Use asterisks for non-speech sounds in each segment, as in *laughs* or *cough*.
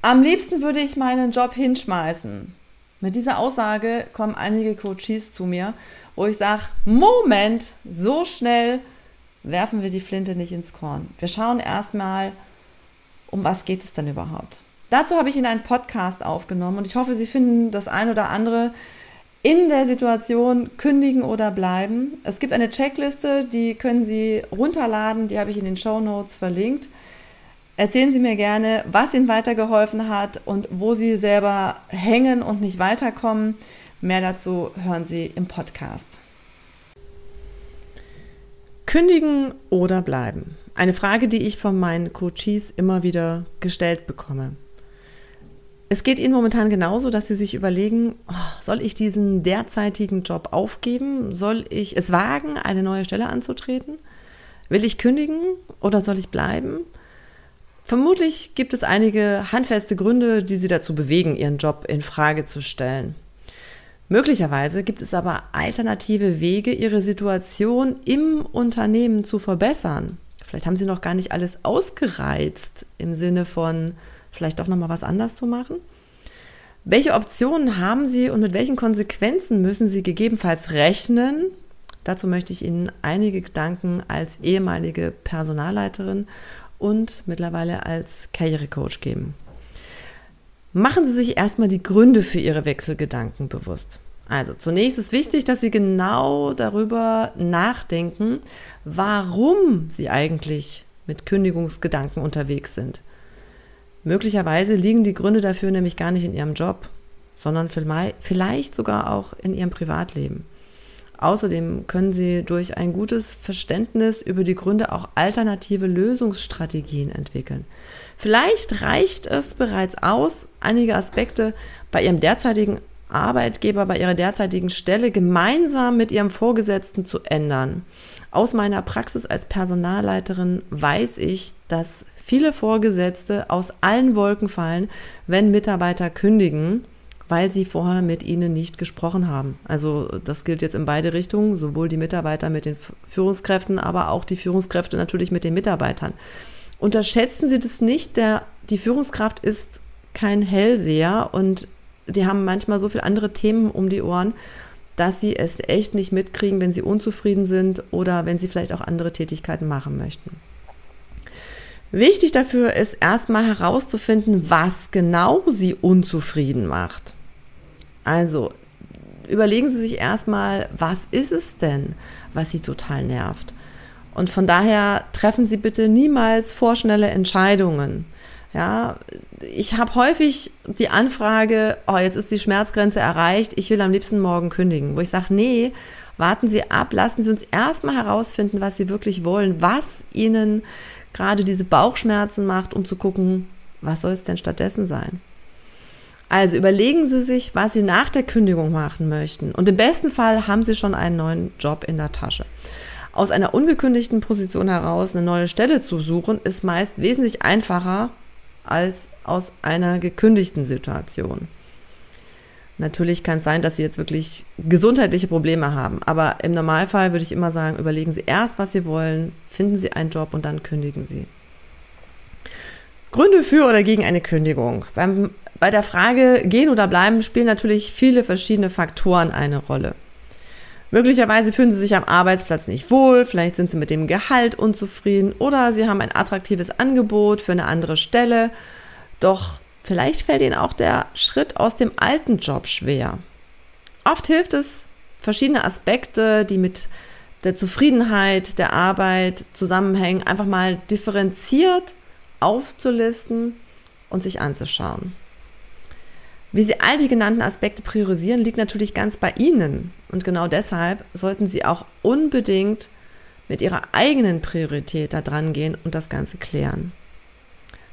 Am liebsten würde ich meinen Job hinschmeißen. Mit dieser Aussage kommen einige Coaches zu mir, wo ich sage, Moment, so schnell werfen wir die Flinte nicht ins Korn. Wir schauen erstmal, um was geht es denn überhaupt. Dazu habe ich Ihnen einen Podcast aufgenommen und ich hoffe, Sie finden das ein oder andere in der Situation kündigen oder bleiben. Es gibt eine Checkliste, die können Sie runterladen, die habe ich in den Show Notes verlinkt. Erzählen Sie mir gerne, was Ihnen weitergeholfen hat und wo Sie selber hängen und nicht weiterkommen. Mehr dazu hören Sie im Podcast. Kündigen oder bleiben? Eine Frage, die ich von meinen Coaches immer wieder gestellt bekomme. Es geht Ihnen momentan genauso, dass Sie sich überlegen, oh, soll ich diesen derzeitigen Job aufgeben? Soll ich es wagen, eine neue Stelle anzutreten? Will ich kündigen oder soll ich bleiben? Vermutlich gibt es einige handfeste Gründe, die Sie dazu bewegen, Ihren Job in Frage zu stellen. Möglicherweise gibt es aber alternative Wege, Ihre Situation im Unternehmen zu verbessern. Vielleicht haben Sie noch gar nicht alles ausgereizt im Sinne von vielleicht doch noch mal was anders zu machen? Welche Optionen haben Sie und mit welchen Konsequenzen müssen Sie gegebenenfalls rechnen? Dazu möchte ich Ihnen einige Gedanken als ehemalige Personalleiterin und mittlerweile als Karrierecoach geben. Machen Sie sich erstmal die Gründe für Ihre Wechselgedanken bewusst. Also zunächst ist wichtig, dass Sie genau darüber nachdenken, warum Sie eigentlich mit Kündigungsgedanken unterwegs sind. Möglicherweise liegen die Gründe dafür nämlich gar nicht in ihrem Job, sondern vielleicht sogar auch in ihrem Privatleben. Außerdem können Sie durch ein gutes Verständnis über die Gründe auch alternative Lösungsstrategien entwickeln. Vielleicht reicht es bereits aus, einige Aspekte bei Ihrem derzeitigen Arbeitgeber, bei Ihrer derzeitigen Stelle gemeinsam mit Ihrem Vorgesetzten zu ändern. Aus meiner Praxis als Personalleiterin weiß ich, dass viele Vorgesetzte aus allen Wolken fallen, wenn Mitarbeiter kündigen, weil sie vorher mit ihnen nicht gesprochen haben. Also das gilt jetzt in beide Richtungen, sowohl die Mitarbeiter mit den Führungskräften, aber auch die Führungskräfte natürlich mit den Mitarbeitern. Unterschätzen Sie das nicht, der, die Führungskraft ist kein Hellseher und die haben manchmal so viele andere Themen um die Ohren, dass sie es echt nicht mitkriegen, wenn sie unzufrieden sind oder wenn sie vielleicht auch andere Tätigkeiten machen möchten. Wichtig dafür ist erstmal herauszufinden, was genau sie unzufrieden macht. Also überlegen Sie sich erstmal, was ist es denn, was Sie total nervt. Und von daher treffen Sie bitte niemals vorschnelle Entscheidungen. Ja, ich habe häufig die Anfrage, oh, jetzt ist die Schmerzgrenze erreicht, ich will am liebsten morgen kündigen, wo ich sage, nee, warten Sie ab, lassen Sie uns erstmal herausfinden, was Sie wirklich wollen, was Ihnen gerade diese Bauchschmerzen macht, um zu gucken, was soll es denn stattdessen sein. Also überlegen Sie sich, was Sie nach der Kündigung machen möchten. Und im besten Fall haben Sie schon einen neuen Job in der Tasche. Aus einer ungekündigten Position heraus eine neue Stelle zu suchen, ist meist wesentlich einfacher als aus einer gekündigten Situation. Natürlich kann es sein, dass Sie jetzt wirklich gesundheitliche Probleme haben, aber im Normalfall würde ich immer sagen, überlegen Sie erst, was Sie wollen, finden Sie einen Job und dann kündigen Sie. Gründe für oder gegen eine Kündigung. Beim, bei der Frage gehen oder bleiben spielen natürlich viele verschiedene Faktoren eine Rolle. Möglicherweise fühlen Sie sich am Arbeitsplatz nicht wohl, vielleicht sind Sie mit dem Gehalt unzufrieden oder Sie haben ein attraktives Angebot für eine andere Stelle. Doch Vielleicht fällt Ihnen auch der Schritt aus dem alten Job schwer. Oft hilft es, verschiedene Aspekte, die mit der Zufriedenheit der Arbeit zusammenhängen, einfach mal differenziert aufzulisten und sich anzuschauen. Wie Sie all die genannten Aspekte priorisieren, liegt natürlich ganz bei Ihnen. Und genau deshalb sollten Sie auch unbedingt mit Ihrer eigenen Priorität da dran gehen und das Ganze klären.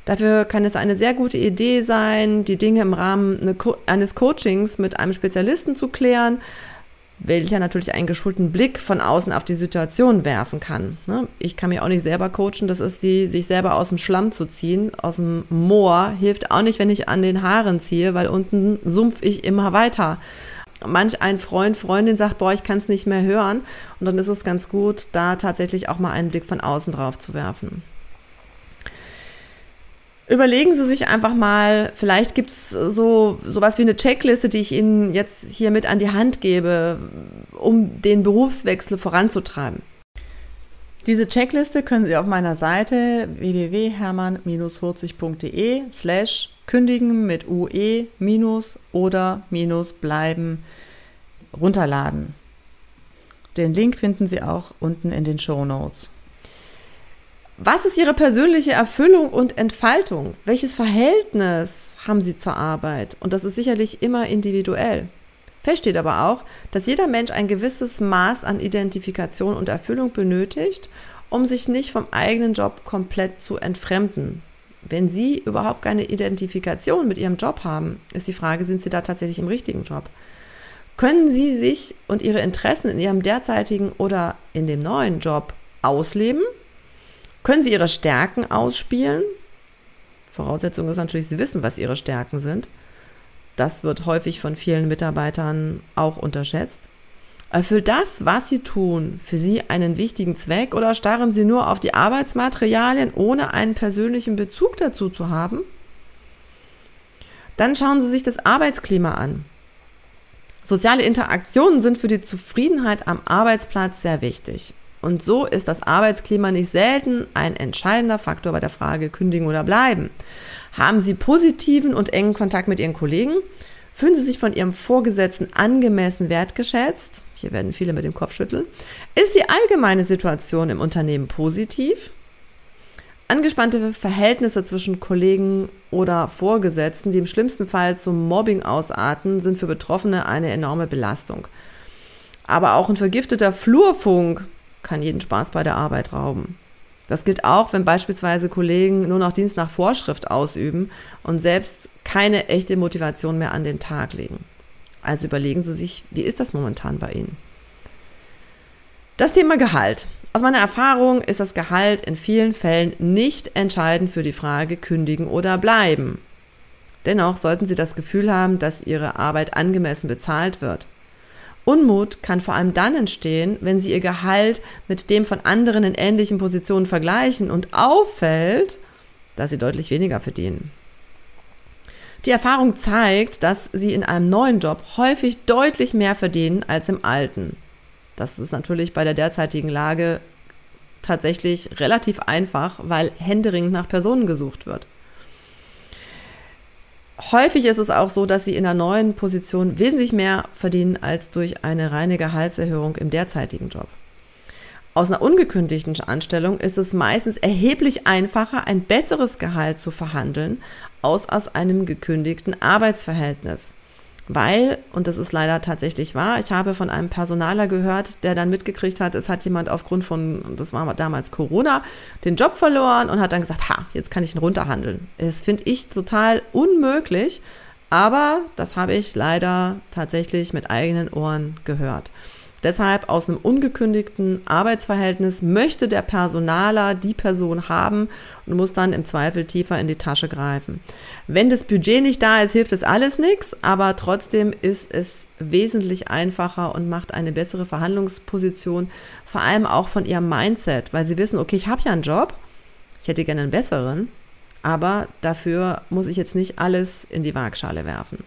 Dafür kann es eine sehr gute Idee sein, die Dinge im Rahmen eines Coachings mit einem Spezialisten zu klären, welcher natürlich einen geschulten Blick von außen auf die Situation werfen kann. Ne? Ich kann mich auch nicht selber coachen, das ist wie sich selber aus dem Schlamm zu ziehen, aus dem Moor, hilft auch nicht, wenn ich an den Haaren ziehe, weil unten sumpf ich immer weiter. Manch ein Freund, Freundin sagt, boah, ich kann es nicht mehr hören. Und dann ist es ganz gut, da tatsächlich auch mal einen Blick von außen drauf zu werfen. Überlegen Sie sich einfach mal, vielleicht gibt es so sowas wie eine Checkliste, die ich Ihnen jetzt hier mit an die Hand gebe, um den Berufswechsel voranzutreiben. Diese Checkliste können Sie auf meiner Seite www.hermann-40.de slash kündigen mit UE minus oder minus bleiben runterladen. Den Link finden Sie auch unten in den Show Notes. Was ist Ihre persönliche Erfüllung und Entfaltung? Welches Verhältnis haben Sie zur Arbeit? Und das ist sicherlich immer individuell. Fest steht aber auch, dass jeder Mensch ein gewisses Maß an Identifikation und Erfüllung benötigt, um sich nicht vom eigenen Job komplett zu entfremden. Wenn Sie überhaupt keine Identifikation mit Ihrem Job haben, ist die Frage, sind Sie da tatsächlich im richtigen Job? Können Sie sich und Ihre Interessen in Ihrem derzeitigen oder in dem neuen Job ausleben? Können Sie Ihre Stärken ausspielen? Voraussetzung ist natürlich, Sie wissen, was Ihre Stärken sind. Das wird häufig von vielen Mitarbeitern auch unterschätzt. Erfüllt das, was Sie tun, für Sie einen wichtigen Zweck oder starren Sie nur auf die Arbeitsmaterialien, ohne einen persönlichen Bezug dazu zu haben? Dann schauen Sie sich das Arbeitsklima an. Soziale Interaktionen sind für die Zufriedenheit am Arbeitsplatz sehr wichtig. Und so ist das Arbeitsklima nicht selten ein entscheidender Faktor bei der Frage kündigen oder bleiben. Haben Sie positiven und engen Kontakt mit Ihren Kollegen? Fühlen Sie sich von Ihrem Vorgesetzten angemessen wertgeschätzt? Hier werden viele mit dem Kopf schütteln. Ist die allgemeine Situation im Unternehmen positiv? Angespannte Verhältnisse zwischen Kollegen oder Vorgesetzten, die im schlimmsten Fall zum Mobbing ausarten, sind für Betroffene eine enorme Belastung. Aber auch ein vergifteter Flurfunk kann jeden Spaß bei der Arbeit rauben. Das gilt auch, wenn beispielsweise Kollegen nur noch Dienst nach Vorschrift ausüben und selbst keine echte Motivation mehr an den Tag legen. Also überlegen Sie sich, wie ist das momentan bei Ihnen? Das Thema Gehalt. Aus meiner Erfahrung ist das Gehalt in vielen Fällen nicht entscheidend für die Frage kündigen oder bleiben. Dennoch sollten Sie das Gefühl haben, dass Ihre Arbeit angemessen bezahlt wird. Unmut kann vor allem dann entstehen, wenn sie ihr Gehalt mit dem von anderen in ähnlichen Positionen vergleichen und auffällt, dass sie deutlich weniger verdienen. Die Erfahrung zeigt, dass sie in einem neuen Job häufig deutlich mehr verdienen als im alten. Das ist natürlich bei der derzeitigen Lage tatsächlich relativ einfach, weil händeringend nach Personen gesucht wird. Häufig ist es auch so, dass sie in einer neuen Position wesentlich mehr verdienen als durch eine reine Gehaltserhöhung im derzeitigen Job. Aus einer ungekündigten Anstellung ist es meistens erheblich einfacher, ein besseres Gehalt zu verhandeln, als aus einem gekündigten Arbeitsverhältnis. Weil, und das ist leider tatsächlich wahr, ich habe von einem Personaler gehört, der dann mitgekriegt hat, es hat jemand aufgrund von, das war damals Corona, den Job verloren und hat dann gesagt, ha, jetzt kann ich ihn runterhandeln. Das finde ich total unmöglich, aber das habe ich leider tatsächlich mit eigenen Ohren gehört. Deshalb aus einem ungekündigten Arbeitsverhältnis möchte der Personaler die Person haben und muss dann im Zweifel tiefer in die Tasche greifen. Wenn das Budget nicht da ist, hilft es alles nichts, aber trotzdem ist es wesentlich einfacher und macht eine bessere Verhandlungsposition, vor allem auch von ihrem Mindset, weil sie wissen, okay, ich habe ja einen Job, ich hätte gerne einen besseren, aber dafür muss ich jetzt nicht alles in die Waagschale werfen.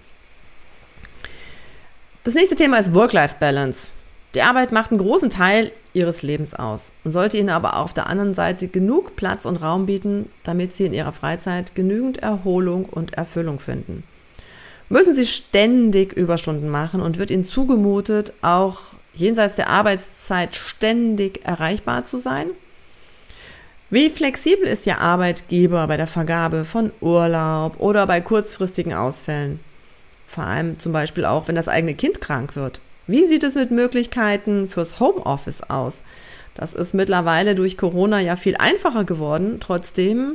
Das nächste Thema ist Work-Life-Balance. Die Arbeit macht einen großen Teil ihres Lebens aus, sollte ihnen aber auf der anderen Seite genug Platz und Raum bieten, damit sie in ihrer Freizeit genügend Erholung und Erfüllung finden. Müssen sie ständig Überstunden machen und wird ihnen zugemutet, auch jenseits der Arbeitszeit ständig erreichbar zu sein? Wie flexibel ist Ihr Arbeitgeber bei der Vergabe von Urlaub oder bei kurzfristigen Ausfällen? Vor allem zum Beispiel auch, wenn das eigene Kind krank wird. Wie sieht es mit Möglichkeiten fürs Homeoffice aus? Das ist mittlerweile durch Corona ja viel einfacher geworden. Trotzdem,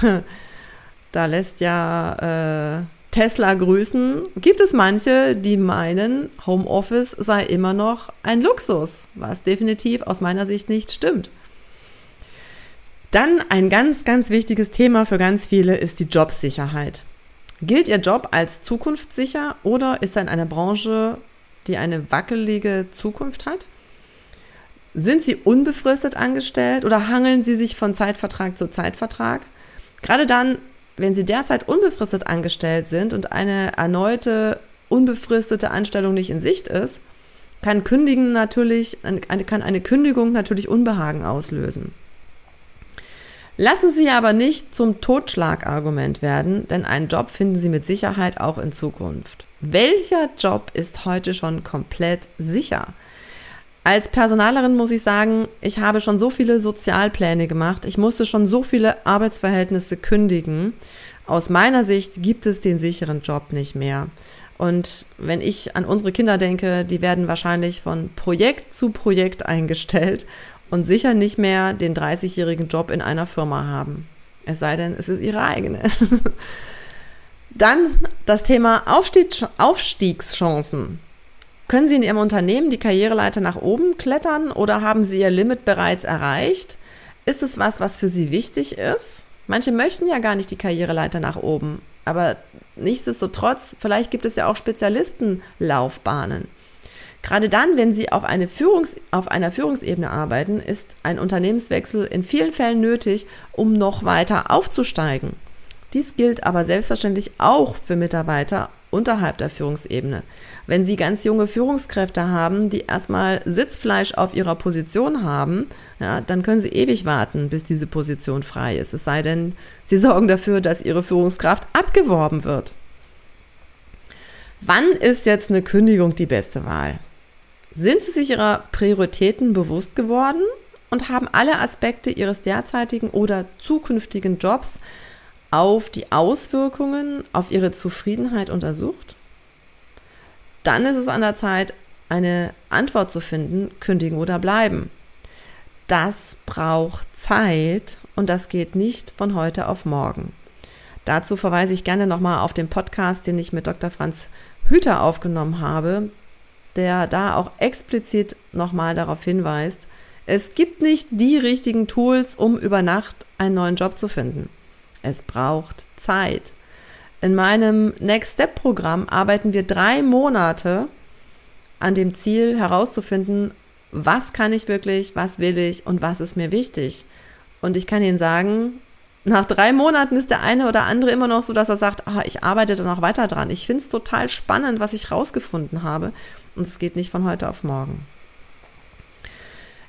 *laughs* da lässt ja äh, Tesla grüßen, gibt es manche, die meinen, Homeoffice sei immer noch ein Luxus, was definitiv aus meiner Sicht nicht stimmt. Dann ein ganz, ganz wichtiges Thema für ganz viele ist die Jobsicherheit. Gilt Ihr Job als zukunftssicher oder ist er in einer Branche die eine wackelige Zukunft hat? Sind Sie unbefristet angestellt oder hangeln Sie sich von Zeitvertrag zu Zeitvertrag? Gerade dann, wenn Sie derzeit unbefristet angestellt sind und eine erneute unbefristete Anstellung nicht in Sicht ist, kann, kündigen natürlich, kann eine Kündigung natürlich Unbehagen auslösen. Lassen Sie aber nicht zum Totschlagargument werden, denn einen Job finden Sie mit Sicherheit auch in Zukunft. Welcher Job ist heute schon komplett sicher? Als Personalerin muss ich sagen, ich habe schon so viele Sozialpläne gemacht, ich musste schon so viele Arbeitsverhältnisse kündigen. Aus meiner Sicht gibt es den sicheren Job nicht mehr. Und wenn ich an unsere Kinder denke, die werden wahrscheinlich von Projekt zu Projekt eingestellt und sicher nicht mehr den 30-jährigen Job in einer Firma haben. Es sei denn, es ist ihre eigene. *laughs* Dann das Thema Aufstiegschancen. Können Sie in Ihrem Unternehmen die Karriereleiter nach oben klettern oder haben Sie Ihr Limit bereits erreicht? Ist es was, was für Sie wichtig ist? Manche möchten ja gar nicht die Karriereleiter nach oben, aber nichtsdestotrotz, vielleicht gibt es ja auch Spezialistenlaufbahnen. Gerade dann, wenn Sie auf, eine Führungs-, auf einer Führungsebene arbeiten, ist ein Unternehmenswechsel in vielen Fällen nötig, um noch weiter aufzusteigen. Dies gilt aber selbstverständlich auch für Mitarbeiter unterhalb der Führungsebene. Wenn Sie ganz junge Führungskräfte haben, die erstmal Sitzfleisch auf ihrer Position haben, ja, dann können Sie ewig warten, bis diese Position frei ist. Es sei denn, Sie sorgen dafür, dass Ihre Führungskraft abgeworben wird. Wann ist jetzt eine Kündigung die beste Wahl? Sind Sie sich Ihrer Prioritäten bewusst geworden und haben alle Aspekte Ihres derzeitigen oder zukünftigen Jobs auf die Auswirkungen auf ihre Zufriedenheit untersucht? Dann ist es an der Zeit, eine Antwort zu finden, kündigen oder bleiben. Das braucht Zeit und das geht nicht von heute auf morgen. Dazu verweise ich gerne nochmal auf den Podcast, den ich mit Dr. Franz Hüter aufgenommen habe, der da auch explizit nochmal darauf hinweist, es gibt nicht die richtigen Tools, um über Nacht einen neuen Job zu finden. Es braucht Zeit. In meinem Next Step Programm arbeiten wir drei Monate an dem Ziel herauszufinden, was kann ich wirklich, was will ich und was ist mir wichtig. Und ich kann Ihnen sagen, nach drei Monaten ist der eine oder andere immer noch so, dass er sagt, ah, ich arbeite da noch weiter dran. Ich finde es total spannend, was ich rausgefunden habe. Und es geht nicht von heute auf morgen.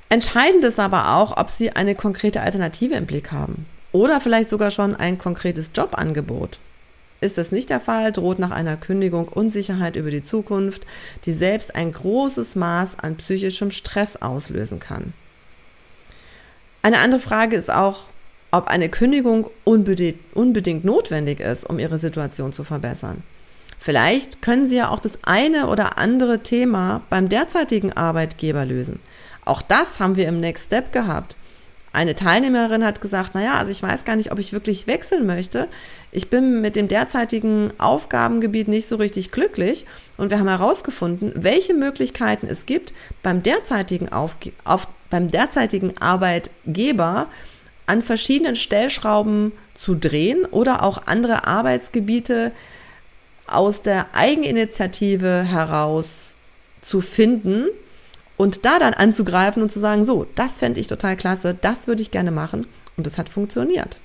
Entscheidend ist aber auch, ob Sie eine konkrete Alternative im Blick haben. Oder vielleicht sogar schon ein konkretes Jobangebot. Ist das nicht der Fall, droht nach einer Kündigung Unsicherheit über die Zukunft, die selbst ein großes Maß an psychischem Stress auslösen kann. Eine andere Frage ist auch, ob eine Kündigung unbedingt, unbedingt notwendig ist, um Ihre Situation zu verbessern. Vielleicht können Sie ja auch das eine oder andere Thema beim derzeitigen Arbeitgeber lösen. Auch das haben wir im Next Step gehabt. Eine Teilnehmerin hat gesagt, naja, also ich weiß gar nicht, ob ich wirklich wechseln möchte. Ich bin mit dem derzeitigen Aufgabengebiet nicht so richtig glücklich und wir haben herausgefunden, welche Möglichkeiten es gibt, beim derzeitigen, Aufge auf, beim derzeitigen Arbeitgeber an verschiedenen Stellschrauben zu drehen oder auch andere Arbeitsgebiete aus der Eigeninitiative heraus zu finden und da dann anzugreifen und zu sagen, so, das fände ich total klasse, das würde ich gerne machen und es hat funktioniert.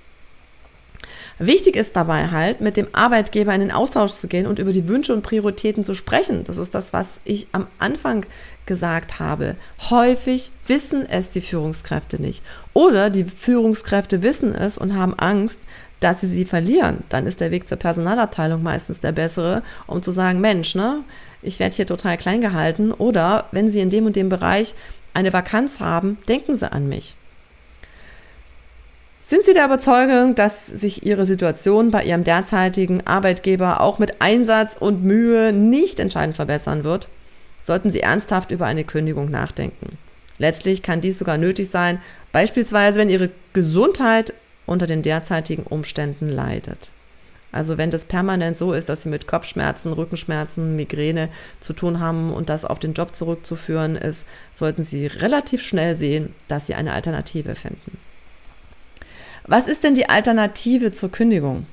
Wichtig ist dabei halt, mit dem Arbeitgeber in den Austausch zu gehen und über die Wünsche und Prioritäten zu sprechen. Das ist das, was ich am Anfang gesagt habe. Häufig wissen es die Führungskräfte nicht. Oder die Führungskräfte wissen es und haben Angst, dass sie sie verlieren. Dann ist der Weg zur Personalabteilung meistens der bessere, um zu sagen, Mensch, ne, ich werde hier total klein gehalten oder wenn Sie in dem und dem Bereich eine Vakanz haben, denken Sie an mich. Sind Sie der Überzeugung, dass sich Ihre Situation bei Ihrem derzeitigen Arbeitgeber auch mit Einsatz und Mühe nicht entscheidend verbessern wird? Sollten Sie ernsthaft über eine Kündigung nachdenken. Letztlich kann dies sogar nötig sein, beispielsweise wenn Ihre Gesundheit unter den derzeitigen Umständen leidet. Also wenn das permanent so ist, dass sie mit Kopfschmerzen, Rückenschmerzen, Migräne zu tun haben und das auf den Job zurückzuführen ist, sollten sie relativ schnell sehen, dass sie eine Alternative finden. Was ist denn die Alternative zur Kündigung?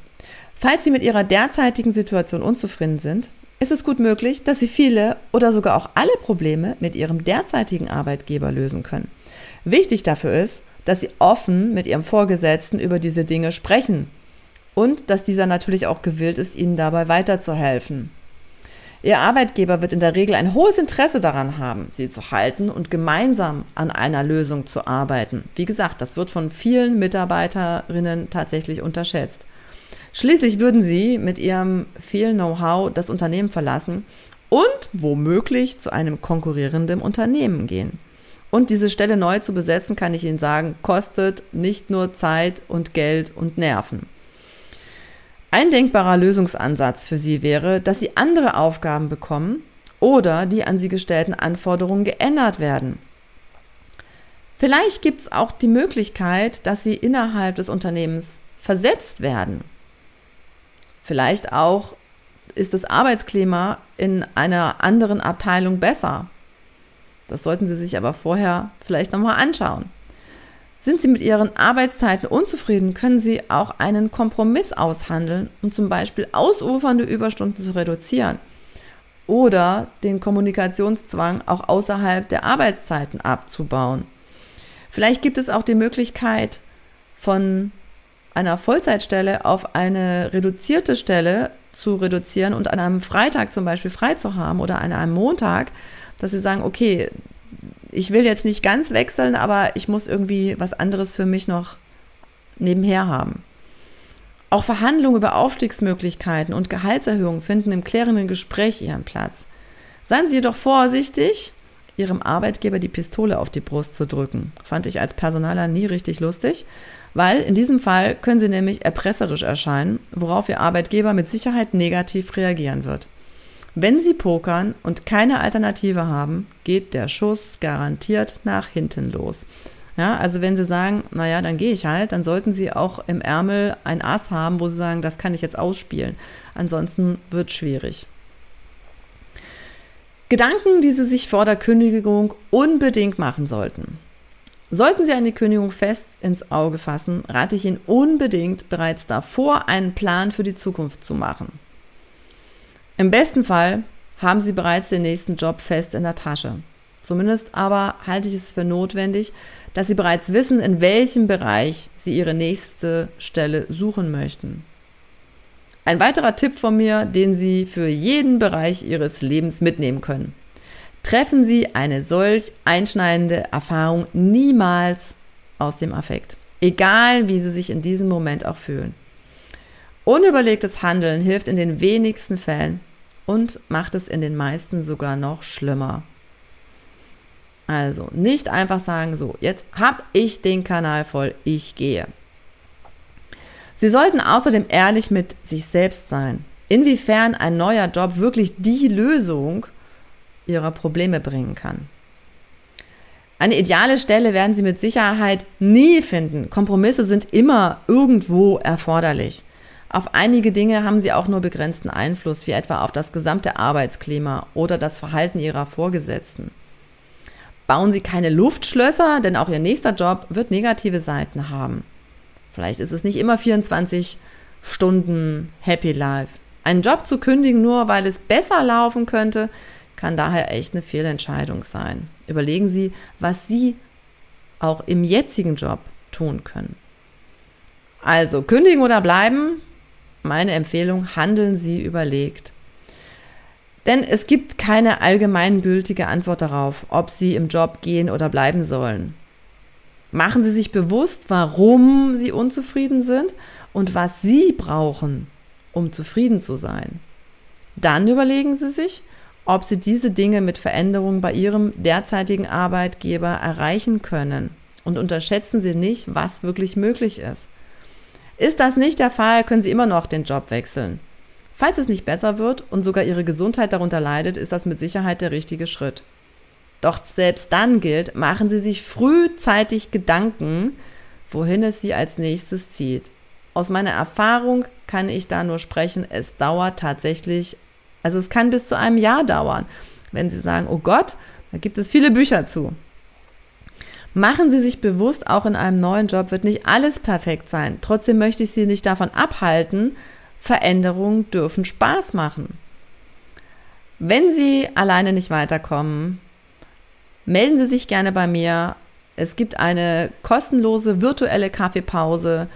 Falls Sie mit Ihrer derzeitigen Situation unzufrieden sind, ist es gut möglich, dass Sie viele oder sogar auch alle Probleme mit Ihrem derzeitigen Arbeitgeber lösen können. Wichtig dafür ist, dass Sie offen mit Ihrem Vorgesetzten über diese Dinge sprechen und dass dieser natürlich auch gewillt ist, Ihnen dabei weiterzuhelfen. Ihr Arbeitgeber wird in der Regel ein hohes Interesse daran haben, Sie zu halten und gemeinsam an einer Lösung zu arbeiten. Wie gesagt, das wird von vielen Mitarbeiterinnen tatsächlich unterschätzt. Schließlich würden Sie mit Ihrem viel Know-how das Unternehmen verlassen und womöglich zu einem konkurrierenden Unternehmen gehen. Und diese Stelle neu zu besetzen, kann ich Ihnen sagen, kostet nicht nur Zeit und Geld und Nerven. Ein denkbarer Lösungsansatz für Sie wäre, dass Sie andere Aufgaben bekommen oder die an Sie gestellten Anforderungen geändert werden. Vielleicht gibt es auch die Möglichkeit, dass Sie innerhalb des Unternehmens versetzt werden. Vielleicht auch ist das Arbeitsklima in einer anderen Abteilung besser. Das sollten Sie sich aber vorher vielleicht nochmal anschauen. Sind Sie mit Ihren Arbeitszeiten unzufrieden, können Sie auch einen Kompromiss aushandeln, um zum Beispiel ausufernde Überstunden zu reduzieren oder den Kommunikationszwang auch außerhalb der Arbeitszeiten abzubauen. Vielleicht gibt es auch die Möglichkeit, von einer Vollzeitstelle auf eine reduzierte Stelle zu reduzieren und an einem Freitag zum Beispiel frei zu haben oder an einem Montag, dass sie sagen, okay, ich will jetzt nicht ganz wechseln, aber ich muss irgendwie was anderes für mich noch nebenher haben. Auch Verhandlungen über Aufstiegsmöglichkeiten und Gehaltserhöhungen finden im klärenden Gespräch ihren Platz. Seien Sie jedoch vorsichtig, Ihrem Arbeitgeber die Pistole auf die Brust zu drücken. Fand ich als Personaler nie richtig lustig, weil in diesem Fall können Sie nämlich erpresserisch erscheinen, worauf Ihr Arbeitgeber mit Sicherheit negativ reagieren wird. Wenn Sie pokern und keine Alternative haben, geht der Schuss garantiert nach hinten los. Ja, also wenn Sie sagen, naja, dann gehe ich halt, dann sollten Sie auch im Ärmel ein Ass haben, wo Sie sagen, das kann ich jetzt ausspielen. Ansonsten wird schwierig. Gedanken, die Sie sich vor der Kündigung unbedingt machen sollten. Sollten Sie eine Kündigung fest ins Auge fassen, rate ich Ihnen unbedingt bereits davor einen Plan für die Zukunft zu machen. Im besten Fall haben Sie bereits den nächsten Job fest in der Tasche. Zumindest aber halte ich es für notwendig, dass Sie bereits wissen, in welchem Bereich Sie Ihre nächste Stelle suchen möchten. Ein weiterer Tipp von mir, den Sie für jeden Bereich Ihres Lebens mitnehmen können. Treffen Sie eine solch einschneidende Erfahrung niemals aus dem Affekt. Egal, wie Sie sich in diesem Moment auch fühlen. Unüberlegtes Handeln hilft in den wenigsten Fällen und macht es in den meisten sogar noch schlimmer. Also nicht einfach sagen, so, jetzt habe ich den Kanal voll, ich gehe. Sie sollten außerdem ehrlich mit sich selbst sein, inwiefern ein neuer Job wirklich die Lösung ihrer Probleme bringen kann. Eine ideale Stelle werden Sie mit Sicherheit nie finden. Kompromisse sind immer irgendwo erforderlich. Auf einige Dinge haben sie auch nur begrenzten Einfluss, wie etwa auf das gesamte Arbeitsklima oder das Verhalten ihrer Vorgesetzten. Bauen Sie keine Luftschlösser, denn auch Ihr nächster Job wird negative Seiten haben. Vielleicht ist es nicht immer 24 Stunden Happy Life. Einen Job zu kündigen, nur weil es besser laufen könnte, kann daher echt eine Fehlentscheidung sein. Überlegen Sie, was Sie auch im jetzigen Job tun können. Also kündigen oder bleiben, meine Empfehlung, handeln Sie überlegt. Denn es gibt keine allgemeingültige Antwort darauf, ob Sie im Job gehen oder bleiben sollen. Machen Sie sich bewusst, warum Sie unzufrieden sind und was Sie brauchen, um zufrieden zu sein. Dann überlegen Sie sich, ob Sie diese Dinge mit Veränderungen bei Ihrem derzeitigen Arbeitgeber erreichen können. Und unterschätzen Sie nicht, was wirklich möglich ist. Ist das nicht der Fall, können Sie immer noch den Job wechseln. Falls es nicht besser wird und sogar Ihre Gesundheit darunter leidet, ist das mit Sicherheit der richtige Schritt. Doch selbst dann gilt, machen Sie sich frühzeitig Gedanken, wohin es Sie als nächstes zieht. Aus meiner Erfahrung kann ich da nur sprechen, es dauert tatsächlich, also es kann bis zu einem Jahr dauern. Wenn Sie sagen, oh Gott, da gibt es viele Bücher zu. Machen Sie sich bewusst, auch in einem neuen Job wird nicht alles perfekt sein. Trotzdem möchte ich Sie nicht davon abhalten, Veränderungen dürfen Spaß machen. Wenn Sie alleine nicht weiterkommen, melden Sie sich gerne bei mir. Es gibt eine kostenlose virtuelle Kaffeepause,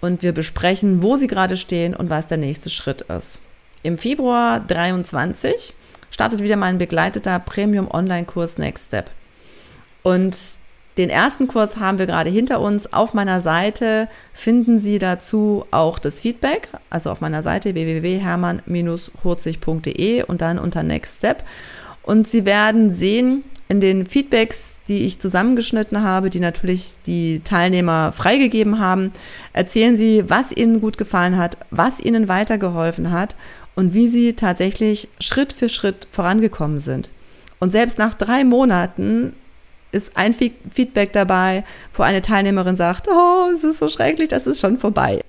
und wir besprechen, wo Sie gerade stehen und was der nächste Schritt ist. Im Februar 23 startet wieder mein begleiteter Premium Online-Kurs Next Step. Und den ersten Kurs haben wir gerade hinter uns. Auf meiner Seite finden Sie dazu auch das Feedback, also auf meiner Seite www.hermann-hurzig.de und dann unter Next Step. Und Sie werden sehen in den Feedbacks, die ich zusammengeschnitten habe, die natürlich die Teilnehmer freigegeben haben, erzählen Sie, was Ihnen gut gefallen hat, was Ihnen weitergeholfen hat und wie Sie tatsächlich Schritt für Schritt vorangekommen sind. Und selbst nach drei Monaten ist ein Feedback dabei, wo eine Teilnehmerin sagt, oh, es ist so schrecklich, das ist schon vorbei.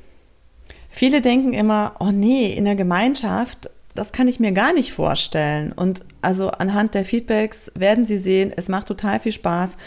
Viele denken immer, oh nee, in der Gemeinschaft, das kann ich mir gar nicht vorstellen. Und also anhand der Feedbacks werden Sie sehen, es macht total viel Spaß.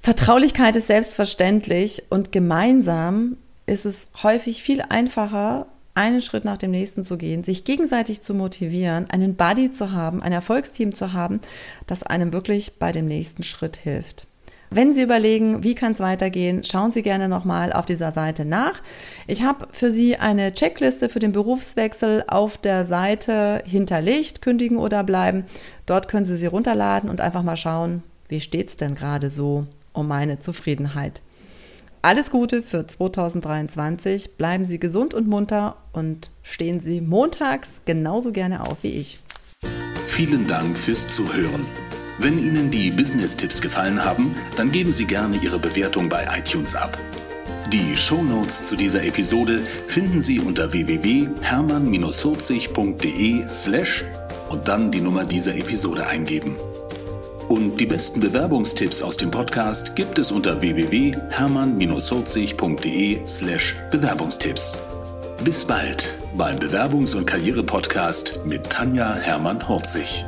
Vertraulichkeit ist selbstverständlich und gemeinsam ist es häufig viel einfacher, einen Schritt nach dem nächsten zu gehen, sich gegenseitig zu motivieren, einen Buddy zu haben, ein Erfolgsteam zu haben, das einem wirklich bei dem nächsten Schritt hilft. Wenn Sie überlegen, wie kann es weitergehen, schauen Sie gerne nochmal auf dieser Seite nach. Ich habe für Sie eine Checkliste für den Berufswechsel auf der Seite hinterlegt, kündigen oder bleiben. Dort können Sie sie runterladen und einfach mal schauen, wie steht es denn gerade so um meine Zufriedenheit. Alles Gute für 2023. Bleiben Sie gesund und munter und stehen Sie montags genauso gerne auf wie ich. Vielen Dank fürs Zuhören. Wenn Ihnen die Business-Tipps gefallen haben, dann geben Sie gerne Ihre Bewertung bei iTunes ab. Die Show Notes zu dieser Episode finden Sie unter www.hermann-40.de slash und dann die Nummer dieser Episode eingeben. Und die besten Bewerbungstipps aus dem Podcast gibt es unter www.hermann-holzig.de slash Bewerbungstipps. Bis bald beim Bewerbungs- und Karriere-Podcast mit Tanja Hermann-Horzig.